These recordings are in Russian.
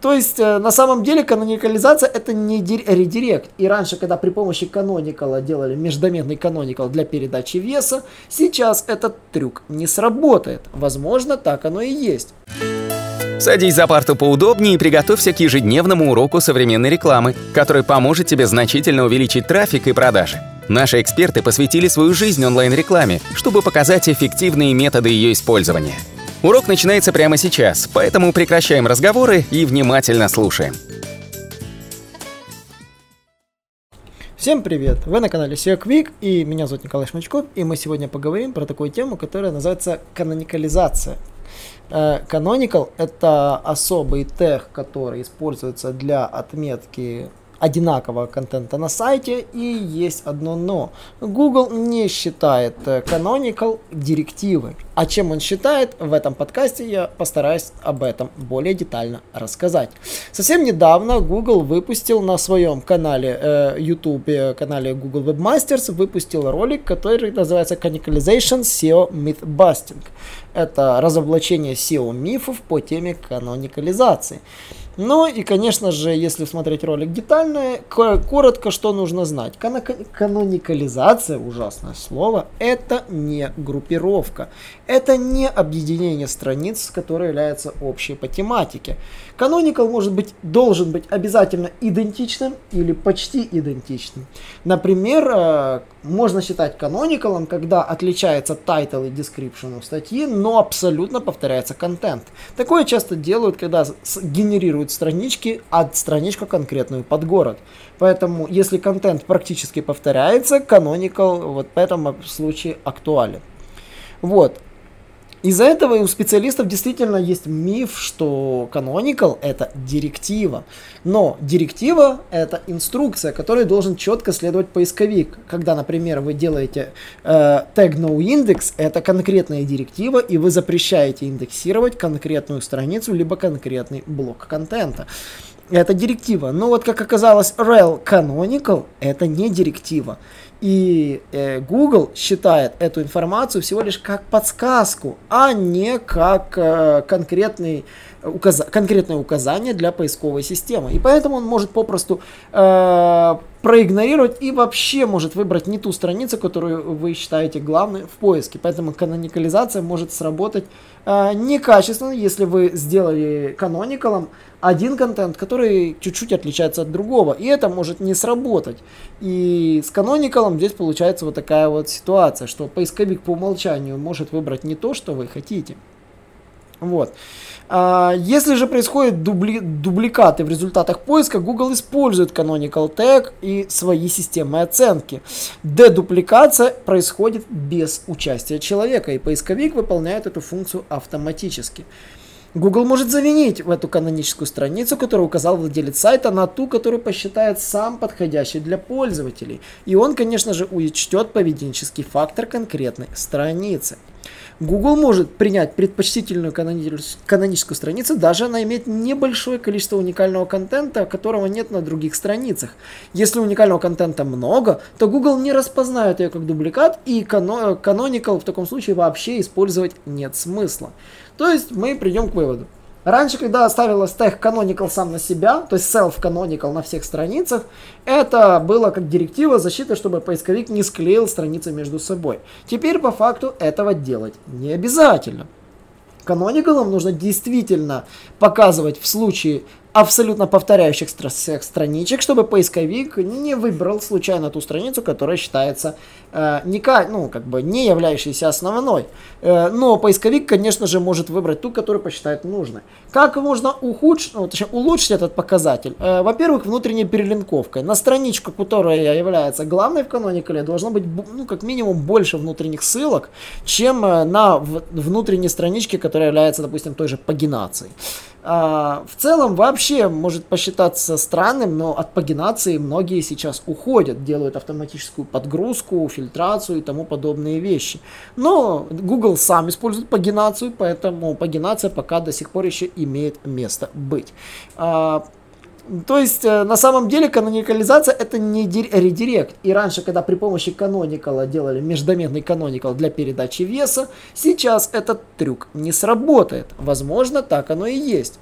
То есть, э, на самом деле, каноникализация это не редирект. И раньше, когда при помощи каноникала делали междометный каноникал для передачи веса, сейчас этот трюк не сработает. Возможно, так оно и есть. Садись за парту поудобнее и приготовься к ежедневному уроку современной рекламы, который поможет тебе значительно увеличить трафик и продажи. Наши эксперты посвятили свою жизнь онлайн-рекламе, чтобы показать эффективные методы ее использования. Урок начинается прямо сейчас, поэтому прекращаем разговоры и внимательно слушаем. Всем привет! Вы на канале SEO Quick и меня зовут Николай Шмачков, и мы сегодня поговорим про такую тему, которая называется каноникализация. Э, canonical это особый тег, который используется для отметки одинакового контента на сайте и есть одно но. Google не считает э, Canonical директивой. А чем он считает, в этом подкасте я постараюсь об этом более детально рассказать. Совсем недавно Google выпустил на своем канале э, YouTube, э, канале Google Webmasters, выпустил ролик, который называется Canonicalization SEO Myth Busting. Это разоблачение SEO мифов по теме каноникализации. Ну и, конечно же, если смотреть ролик детально, коротко, что нужно знать. Каноникализация, ужасное слово, это не группировка. Это не объединение страниц, которое является общей по тематике. Canonical может быть, должен быть обязательно идентичным или почти идентичным. Например, э, можно считать canonical, когда отличается title и description у статьи, но абсолютно повторяется контент. Такое часто делают, когда генерируют странички, а страничку конкретную под город. Поэтому, если контент практически повторяется, canonical вот в этом случае актуален. Вот. Из-за этого у специалистов действительно есть миф, что canonical это директива. Но директива это инструкция, которой должен четко следовать поисковик. Когда, например, вы делаете э, tag noindex, это конкретная директива, и вы запрещаете индексировать конкретную страницу, либо конкретный блок контента. Это директива. Но вот как оказалось, rel canonical это не директива. И э, Google считает эту информацию всего лишь как подсказку, а не как э, конкретный указ... конкретное указание для поисковой системы. И поэтому он может попросту э, проигнорировать и вообще может выбрать не ту страницу, которую вы считаете главной в поиске. Поэтому каноникализация может сработать э, некачественно, если вы сделали каноникалом один контент, который чуть-чуть отличается от другого. И это может не сработать. И с каноникалом здесь получается вот такая вот ситуация, что поисковик по умолчанию может выбрать не то, что вы хотите. Вот. А, если же происходят дубли, дубликаты в результатах поиска, Google использует Canonical Tag и свои системы оценки. Дедупликация происходит без участия человека, и поисковик выполняет эту функцию автоматически. Google может заменить в эту каноническую страницу, которую указал владелец сайта, на ту, которую посчитает сам подходящей для пользователей. И он, конечно же, учтет поведенческий фактор конкретной страницы. Google может принять предпочтительную каноническую страницу, даже она имеет небольшое количество уникального контента, которого нет на других страницах. Если уникального контента много, то Google не распознает ее как дубликат, и canonical в таком случае вообще использовать нет смысла. То есть мы придем к выводу. Раньше, когда ставилось тег canonical сам на себя, то есть self-canonical на всех страницах, это было как директива защиты, чтобы поисковик не склеил страницы между собой. Теперь по факту этого делать не обязательно. Каноникалам нужно действительно показывать в случае абсолютно повторяющих всех страничек, чтобы поисковик не выбрал случайно ту страницу, которая считается э, не, ну, как бы не являющейся основной. Э, но поисковик, конечно же, может выбрать ту, которую посчитает нужной. Как можно ухудшить, ну, точнее, улучшить этот показатель? Э, во-первых, внутренней перелинковкой. На страничку, которая является главной в каноникале, должно быть ну, как минимум больше внутренних ссылок, чем э, на внутренней страничке, которая является, допустим, той же пагинацией. А, в целом вообще может посчитаться странным, но от пагинации многие сейчас уходят, делают автоматическую подгрузку, фильтрацию и тому подобные вещи. Но Google сам использует пагинацию, поэтому пагинация пока до сих пор еще имеет место быть. А, то есть, э, на самом деле, каноникализация это не редирект. И раньше, когда при помощи каноникала делали междометный каноникал для передачи веса, сейчас этот трюк не сработает. Возможно, так оно и есть.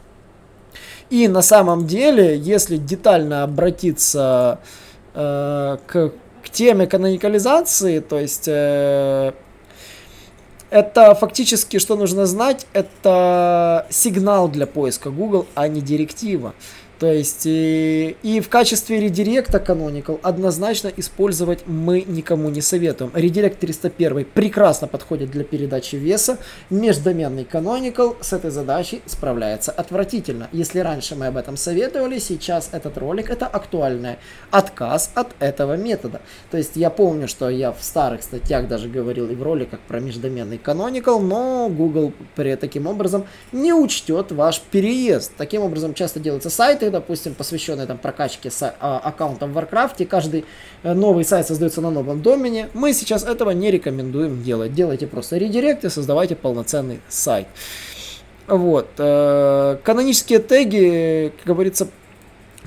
И на самом деле, если детально обратиться э, к, к теме каноникализации, то есть э, это фактически, что нужно знать, это сигнал для поиска Google, а не директива. То есть и, и в качестве редиректа Canonical однозначно использовать мы никому не советуем. Редирект 301 прекрасно подходит для передачи веса. Междоменный Canonical с этой задачей справляется отвратительно. Если раньше мы об этом советовали, сейчас этот ролик это актуальный отказ от этого метода. То есть я помню, что я в старых статьях даже говорил и в роликах про междоменный Canonical, но Google при таким образом не учтет ваш переезд. Таким образом часто делаются сайты, сайты, допустим, посвященные там прокачке с а, аккаунтом в Warcraft, и каждый э, новый сайт создается на новом домене. Мы сейчас этого не рекомендуем делать. Делайте просто редирект и создавайте полноценный сайт. Вот. Э, канонические теги, как говорится,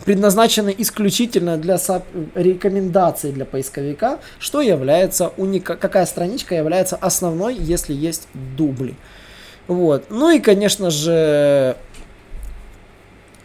предназначены исключительно для рекомендаций для поисковика, что является уника... какая страничка является основной, если есть дубли. Вот. Ну и, конечно же,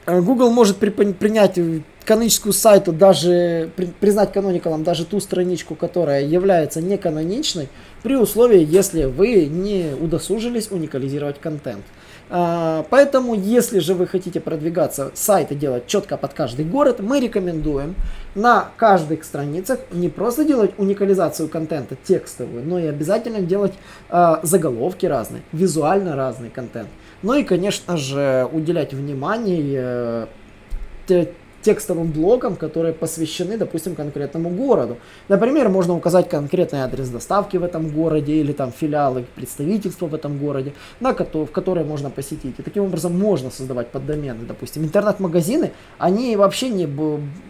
Google может при, принять каноническую сайту, даже при, признать каноникалом даже ту страничку, которая является не каноничной, при условии, если вы не удосужились уникализировать контент. А, поэтому, если же вы хотите продвигаться, сайты делать четко под каждый город, мы рекомендуем на каждых страницах не просто делать уникализацию контента текстовую, но и обязательно делать а, заголовки разные, визуально разный контент. Ну и, конечно же, уделять внимание э, текстовым блокам, которые посвящены, допустим, конкретному городу. Например, можно указать конкретный адрес доставки в этом городе или там филиалы представительства в этом городе, на в которые можно посетить. И таким образом можно создавать поддомены. Допустим, интернет-магазины, они вообще не,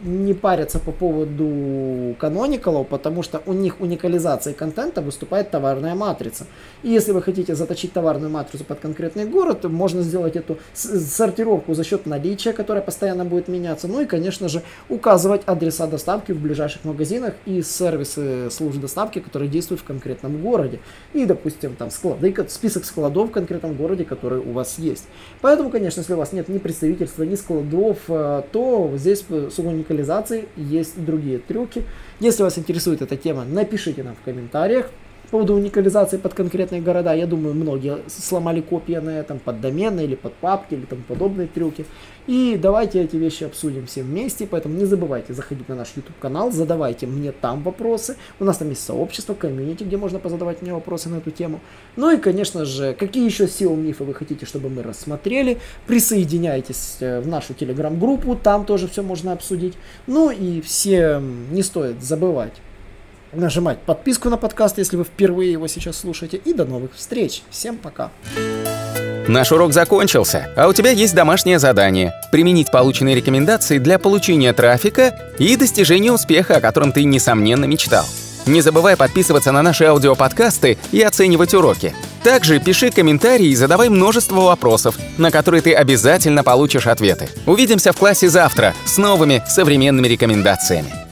не парятся по поводу каноникалов, потому что у них уникализацией контента выступает товарная матрица. И если вы хотите заточить товарную матрицу под конкретный город, можно сделать эту сортировку за счет наличия, которая постоянно будет меняться. Ну и, конечно же, указывать адреса доставки в ближайших магазинах и сервисы служб доставки, которые действуют в конкретном городе. И, допустим, там склады, список складов в конкретном городе, которые у вас есть. Поэтому, конечно, если у вас нет ни представительства, ни складов, э, то здесь с уникализацией есть другие трюки. Если вас интересует эта тема, напишите нам в комментариях поводу уникализации под конкретные города, я думаю, многие сломали копии на этом под домены или под папки или там подобные трюки. И давайте эти вещи обсудим все вместе, поэтому не забывайте заходить на наш YouTube канал, задавайте мне там вопросы. У нас там есть сообщество, комьюнити, где можно позадавать мне вопросы на эту тему. Ну и, конечно же, какие еще SEO мифы вы хотите, чтобы мы рассмотрели, присоединяйтесь э, в нашу телеграм-группу, там тоже все можно обсудить. Ну и всем не стоит забывать нажимать подписку на подкаст, если вы впервые его сейчас слушаете. И до новых встреч. Всем пока. Наш урок закончился, а у тебя есть домашнее задание – применить полученные рекомендации для получения трафика и достижения успеха, о котором ты, несомненно, мечтал. Не забывай подписываться на наши аудиоподкасты и оценивать уроки. Также пиши комментарии и задавай множество вопросов, на которые ты обязательно получишь ответы. Увидимся в классе завтра с новыми современными рекомендациями.